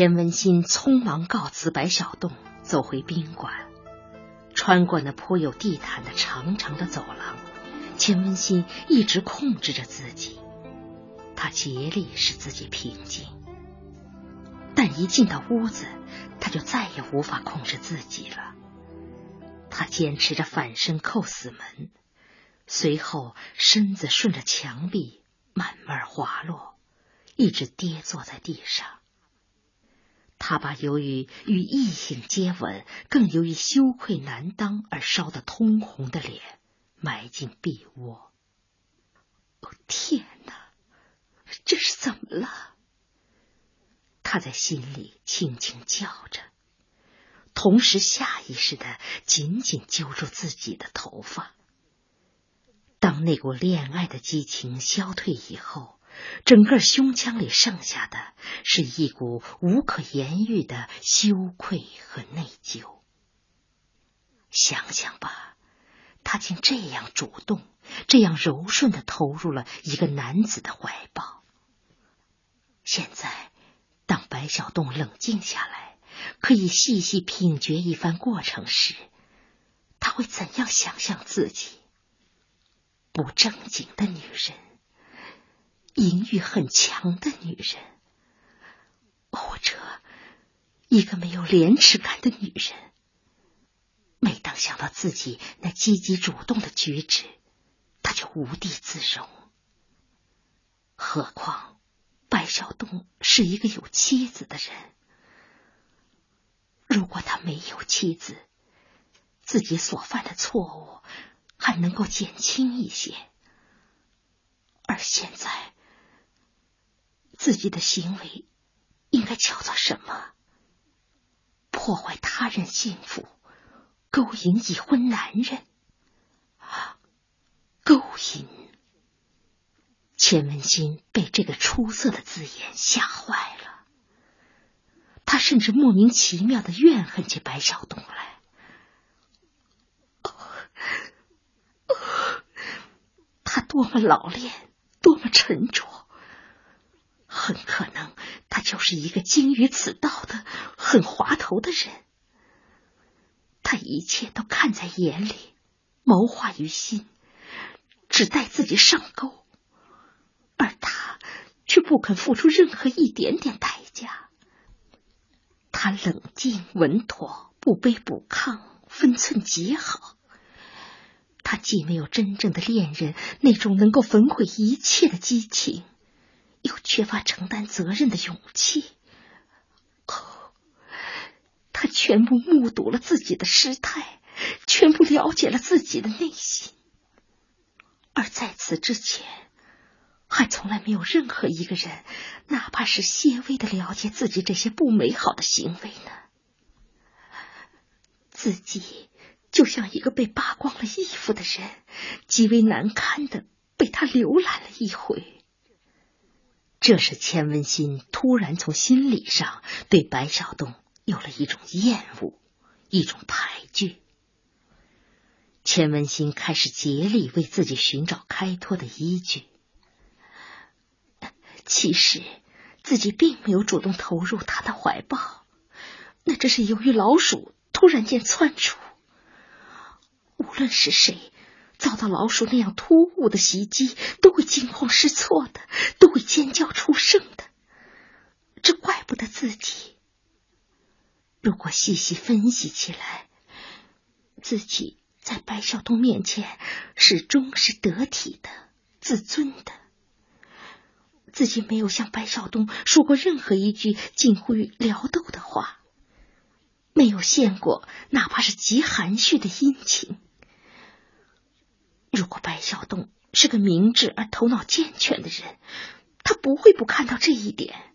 钱文新匆忙告辞白小洞，走回宾馆，穿过那铺有地毯的长长的走廊。钱文新一直控制着自己，他竭力使自己平静，但一进到屋子，他就再也无法控制自己了。他坚持着反身扣死门，随后身子顺着墙壁慢慢滑落，一直跌坐在地上。他把由于与异性接吻，更由于羞愧难当而烧得通红的脸埋进臂窝。哦，天哪，这是怎么了？他在心里轻轻叫着，同时下意识的紧紧揪住自己的头发。当那股恋爱的激情消退以后。整个胸腔里剩下的是一股无可言喻的羞愧和内疚。想想吧，他竟这样主动、这样柔顺的投入了一个男子的怀抱。现在，当白小洞冷静下来，可以细细品觉一番过程时，他会怎样想象自己？不正经的女人。淫欲很强的女人，或者一个没有廉耻感的女人。每当想到自己那积极主动的举止，他就无地自容。何况白小东是一个有妻子的人，如果他没有妻子，自己所犯的错误还能够减轻一些。而现在。自己的行为应该叫做什么？破坏他人幸福，勾引已婚男人，勾引。钱文新被这个出色的字眼吓坏了，他甚至莫名其妙的怨恨起白小东来。他多么老练，多么沉着。很可能他就是一个精于此道的很滑头的人，他一切都看在眼里，谋划于心，只待自己上钩，而他却不肯付出任何一点点代价。他冷静稳妥，不卑不亢，分寸极好。他既没有真正的恋人那种能够焚毁一切的激情。又缺乏承担责任的勇气，哦，他全部目睹了自己的失态，全部了解了自己的内心，而在此之前，还从来没有任何一个人，哪怕是些微的了解自己这些不美好的行为呢？自己就像一个被扒光了衣服的人，极为难堪的被他浏览了一回。这是钱文新突然从心理上对白小东有了一种厌恶，一种排拒。钱文新开始竭力为自己寻找开脱的依据。其实自己并没有主动投入他的怀抱，那只是由于老鼠突然间窜出。无论是谁。遭到老鼠那样突兀的袭击，都会惊慌失措的，都会尖叫出声的。这怪不得自己。如果细细分析起来，自己在白小东面前始终是得体的、自尊的。自己没有向白小东说过任何一句近乎于撩逗的话，没有献过哪怕是极含蓄的殷勤。如果白小东是个明智而头脑健全的人，他不会不看到这一点，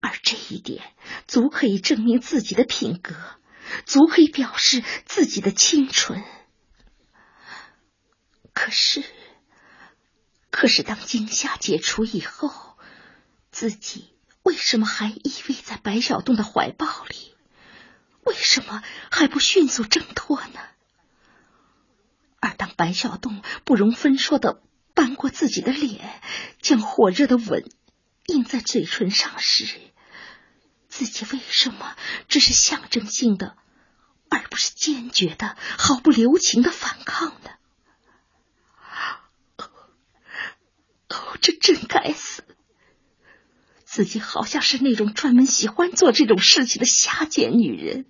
而这一点足可以证明自己的品格，足可以表示自己的清纯。可是，可是当惊吓解除以后，自己为什么还依偎在白小东的怀抱里？为什么还不迅速挣脱呢？而当白小洞不容分说的扳过自己的脸，将火热的吻印在嘴唇上时，自己为什么只是象征性的，而不是坚决的、毫不留情的反抗呢？哦，这真该死！自己好像是那种专门喜欢做这种事情的下贱女人。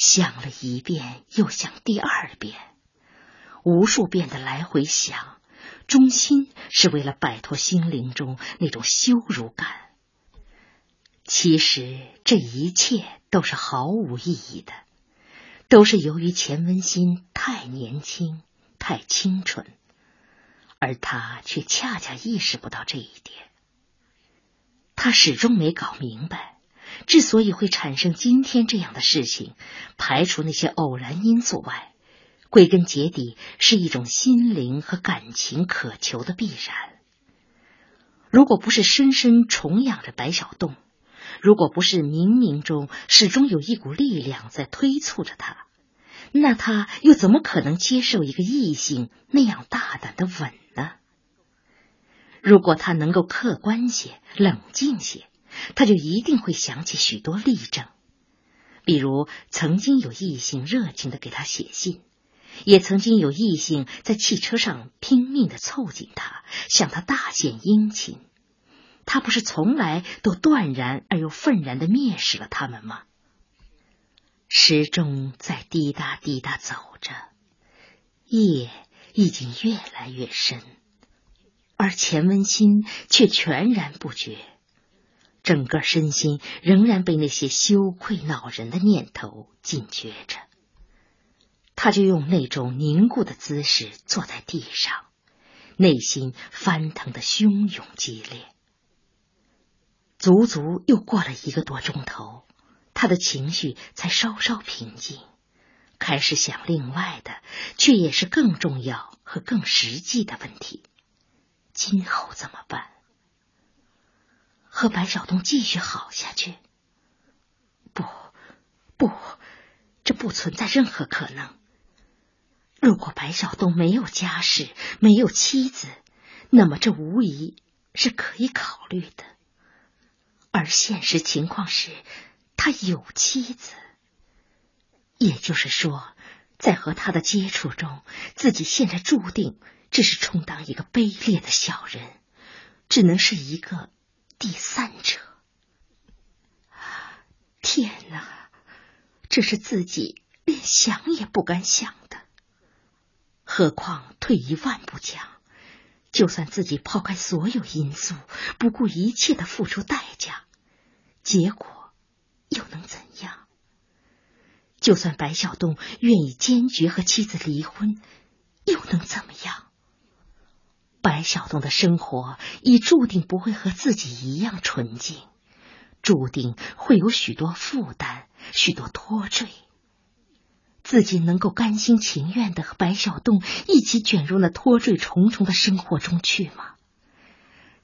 想了一遍又想第二遍，无数遍的来回想，中心是为了摆脱心灵中那种羞辱感。其实这一切都是毫无意义的，都是由于钱文新太年轻、太清纯，而他却恰恰意识不到这一点。他始终没搞明白，之所以会产生今天这样的事情，排除那些偶然因素外，归根结底是一种心灵和感情渴求的必然。如果不是深深崇仰着白小洞，如果不是冥冥中始终有一股力量在推促着他，那他又怎么可能接受一个异性那样大胆的吻呢？如果他能够客观些、冷静些，他就一定会想起许多例证，比如曾经有异性热情的给他写信，也曾经有异性在汽车上拼命的凑近他，向他大献殷勤。他不是从来都断然而又愤然的蔑视了他们吗？时钟在滴答滴答走着，夜已经越来越深。而钱文新却全然不觉，整个身心仍然被那些羞愧恼人的念头禁绝着。他就用那种凝固的姿势坐在地上，内心翻腾的汹涌激烈。足足又过了一个多钟头，他的情绪才稍稍平静，开始想另外的，却也是更重要和更实际的问题。今后怎么办？和白小东继续好下去？不，不，这不存在任何可能。如果白小东没有家室，没有妻子，那么这无疑是可以考虑的。而现实情况是，他有妻子。也就是说，在和他的接触中，自己现在注定。只是充当一个卑劣的小人，只能是一个第三者。天哪，这是自己连想也不敢想的。何况退一万步讲，就算自己抛开所有因素，不顾一切的付出代价，结果又能怎样？就算白小东愿意坚决和妻子离婚，又能怎么样？白小东的生活已注定不会和自己一样纯净，注定会有许多负担、许多拖坠。自己能够甘心情愿的和白小东一起卷入那拖坠重重的生活中去吗？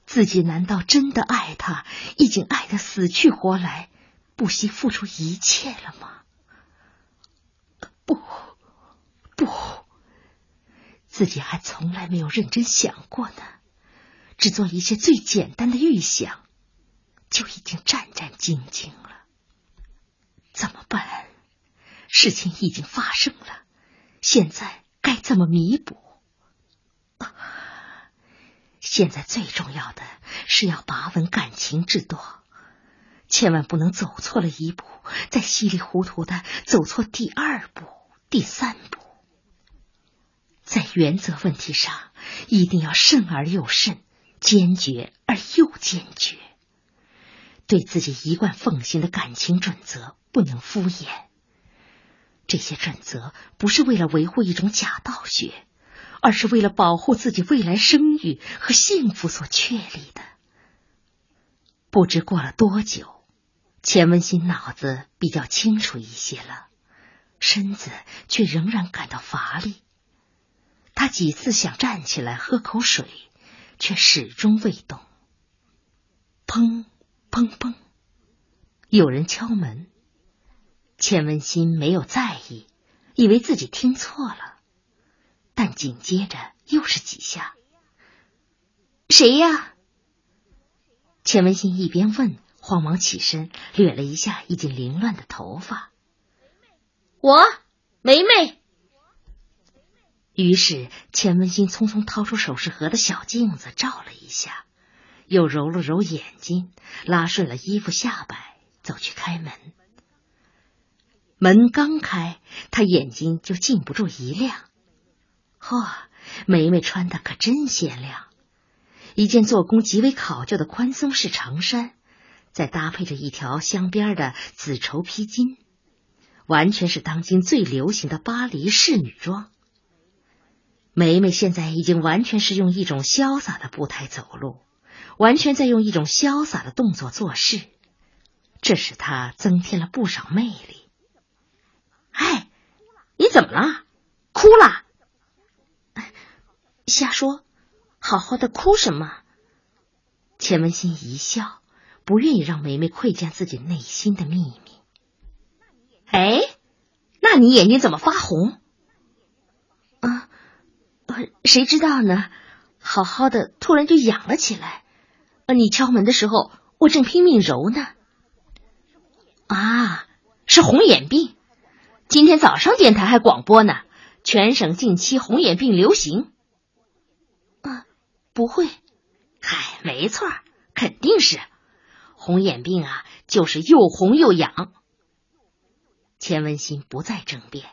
自己难道真的爱他，已经爱得死去活来，不惜付出一切了吗？不。自己还从来没有认真想过呢，只做一些最简单的预想，就已经战战兢兢了。怎么办？事情已经发生了，现在该怎么弥补？现在最重要的是要把稳感情之舵，千万不能走错了一步，再稀里糊涂的走错第二步、第三步。在原则问题上，一定要慎而又慎，坚决而又坚决。对自己一贯奉行的感情准则不能敷衍。这些准则不是为了维护一种假道学，而是为了保护自己未来声誉和幸福所确立的。不知过了多久，钱文新脑子比较清楚一些了，身子却仍然感到乏力。他几次想站起来喝口水，却始终未动。砰砰砰，有人敲门。钱文新没有在意，以为自己听错了，但紧接着又是几下。谁呀？钱文新一边问，慌忙起身捋了一下已经凌乱的头发。我，梅梅。于是钱文新匆匆掏出首饰盒的小镜子照了一下，又揉了揉眼睛，拉顺了衣服下摆，走去开门。门刚开，他眼睛就禁不住一亮。嚯，梅梅穿的可真鲜亮，一件做工极为考究的宽松式长衫，再搭配着一条镶边的紫绸披巾，完全是当今最流行的巴黎式女装。梅梅现在已经完全是用一种潇洒的步态走路，完全在用一种潇洒的动作做事，这使她增添了不少魅力。哎，你怎么了？哭了？瞎说，好好的哭什么？钱文新一笑，不愿意让梅梅窥见自己内心的秘密。哎，那你眼睛怎么发红？谁知道呢？好好的，突然就痒了起来。你敲门的时候，我正拼命揉呢。啊，是红眼病。今天早上电台还广播呢，全省近期红眼病流行。啊，不会。嗨，没错，肯定是红眼病啊，就是又红又痒。钱文新不再争辩，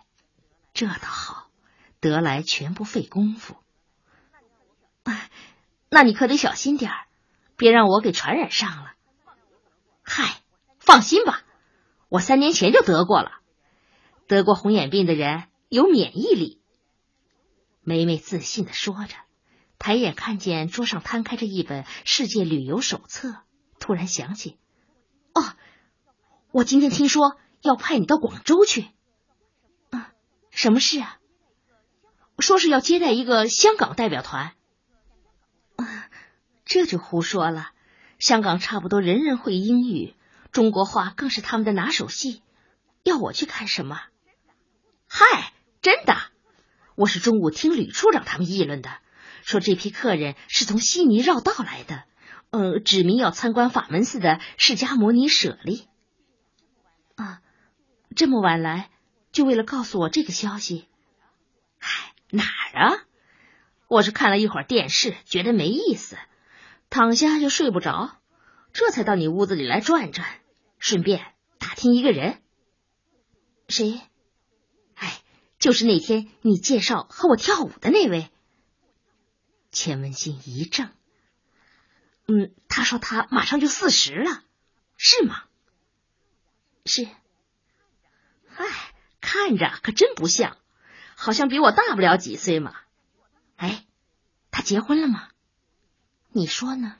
这倒好。得来全不费功夫，哎，那你可得小心点儿，别让我给传染上了。嗨，放心吧，我三年前就得过了。得过红眼病的人有免疫力。梅梅自信的说着，抬眼看见桌上摊开着一本世界旅游手册，突然想起，哦，我今天听说要派你到广州去。啊，什么事啊？说是要接待一个香港代表团，啊，这就胡说了。香港差不多人人会英语，中国话更是他们的拿手戏。要我去看什么？嗨，真的，我是中午听吕处长他们议论的，说这批客人是从悉尼绕道来的，呃，指明要参观法门寺的释迦摩尼舍利。啊，这么晚来，就为了告诉我这个消息？哪儿啊？我是看了一会儿电视，觉得没意思，躺下就睡不着，这才到你屋子里来转转，顺便打听一个人。谁？哎，就是那天你介绍和我跳舞的那位。钱文新一怔，嗯，他说他马上就四十了，是吗？是。哎，看着可真不像。好像比我大不了几岁嘛，哎，他结婚了吗？你说呢？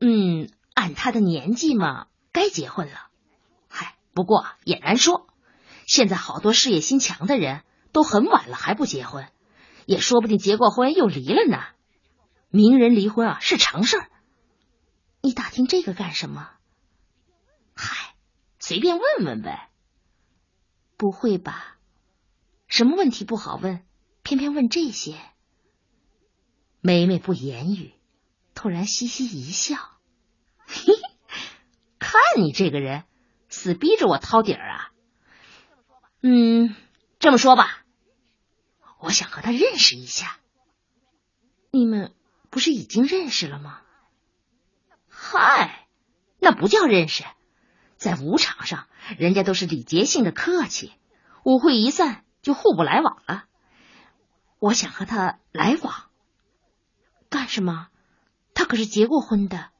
嗯，按他的年纪嘛，该结婚了。嗨，不过也难说，现在好多事业心强的人都很晚了还不结婚，也说不定结过婚又离了呢。名人离婚啊是常事儿。你打听这个干什么？嗨，随便问问呗。不会吧？什么问题不好问，偏偏问这些？梅梅不言语，突然嘻嘻一笑，嘿嘿，看你这个人，死逼着我掏底儿啊！嗯，这么说吧，我想和他认识一下。你们不是已经认识了吗？嗨，那不叫认识，在舞场上，人家都是礼节性的客气，舞会一散。就互不来往了。我想和他来往，干什么？他可是结过婚的。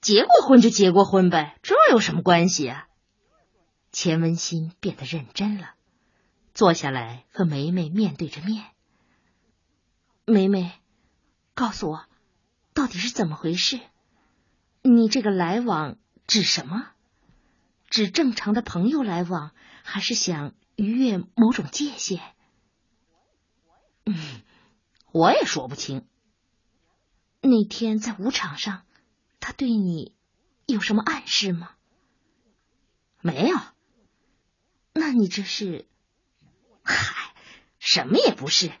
结过婚就结过婚呗，这有什么关系啊？钱文新变得认真了，坐下来和梅梅面对着面。梅梅，告诉我，到底是怎么回事？你这个来往指什么？指正常的朋友来往，还是想？逾越某种界限，嗯，我也说不清。那天在舞场上，他对你有什么暗示吗？没有。那你这是？嗨，什么也不是。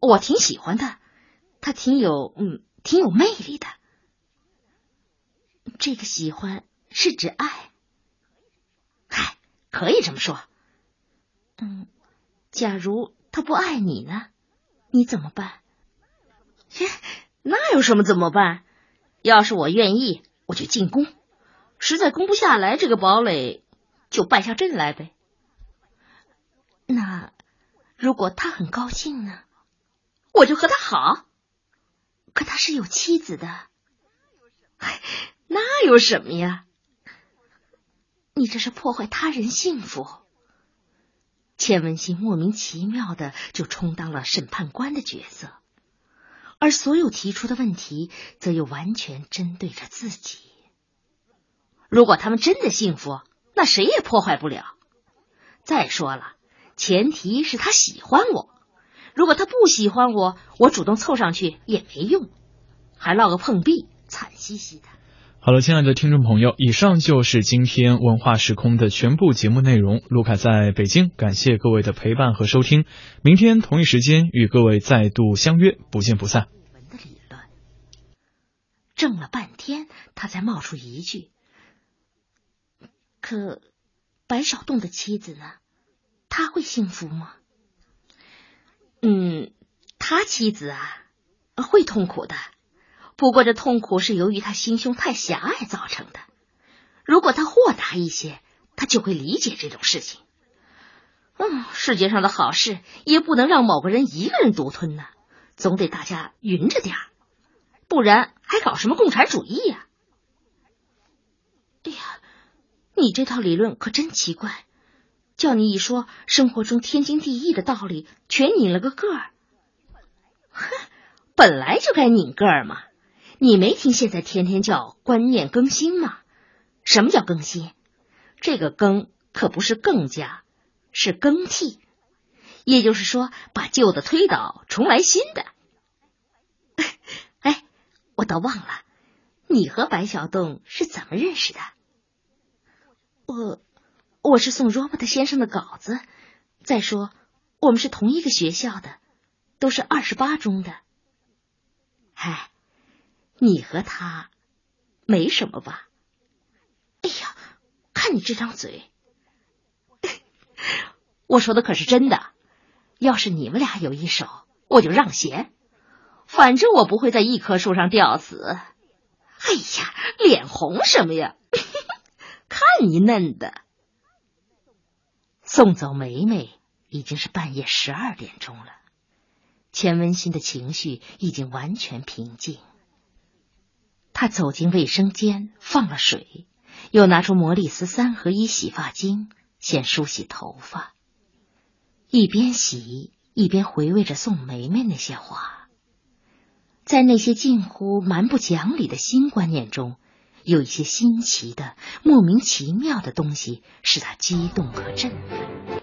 我挺喜欢他，他挺有嗯，挺有魅力的。这个喜欢是指爱？嗨，可以这么说。嗯，假如他不爱你呢？你怎么办？切，那有什么怎么办？要是我愿意，我就进宫；实在攻不下来这个堡垒，就败下阵来呗。那如果他很高兴呢？我就和他好。可他是有妻子的。哎，那有什么呀？你这是破坏他人幸福。钱文新莫名其妙的就充当了审判官的角色，而所有提出的问题，则又完全针对着自己。如果他们真的幸福，那谁也破坏不了。再说了，前提是他喜欢我。如果他不喜欢我，我主动凑上去也没用，还落个碰壁，惨兮兮的。好了，亲爱的听众朋友，以上就是今天文化时空的全部节目内容。卢卡在北京，感谢各位的陪伴和收听。明天同一时间与各位再度相约，不见不散。的理论，怔了半天，他才冒出一句：“可白小栋的妻子呢？他会幸福吗？”嗯，他妻子啊，会痛苦的。不过这痛苦是由于他心胸太狭隘造成的。如果他豁达一些，他就会理解这种事情。嗯，世界上的好事也不能让某个人一个人独吞呢，总得大家匀着点儿，不然还搞什么共产主义呀？哎呀，你这套理论可真奇怪，叫你一说，生活中天经地义的道理全拧了个个儿。哼，本来就该拧个儿嘛。你没听现在天天叫观念更新吗？什么叫更新？这个更可不是更加，是更替，也就是说把旧的推倒，重来新的。哎，我倒忘了，你和白小栋是怎么认识的？我我是送 Robert 先生的稿子。再说，我们是同一个学校的，都是二十八中的。嗨。你和他没什么吧？哎呀，看你这张嘴，我说的可是真的。要是你们俩有一手，我就让贤。反正我不会在一棵树上吊死。哎呀，脸红什么呀？看你嫩的。送走梅梅已经是半夜十二点钟了，钱文新的情绪已经完全平静。他走进卫生间，放了水，又拿出魔力丝三合一洗发精，先梳洗头发。一边洗，一边回味着宋梅梅那些话。在那些近乎蛮不讲理的新观念中，有一些新奇的、莫名其妙的东西，使他激动和振奋。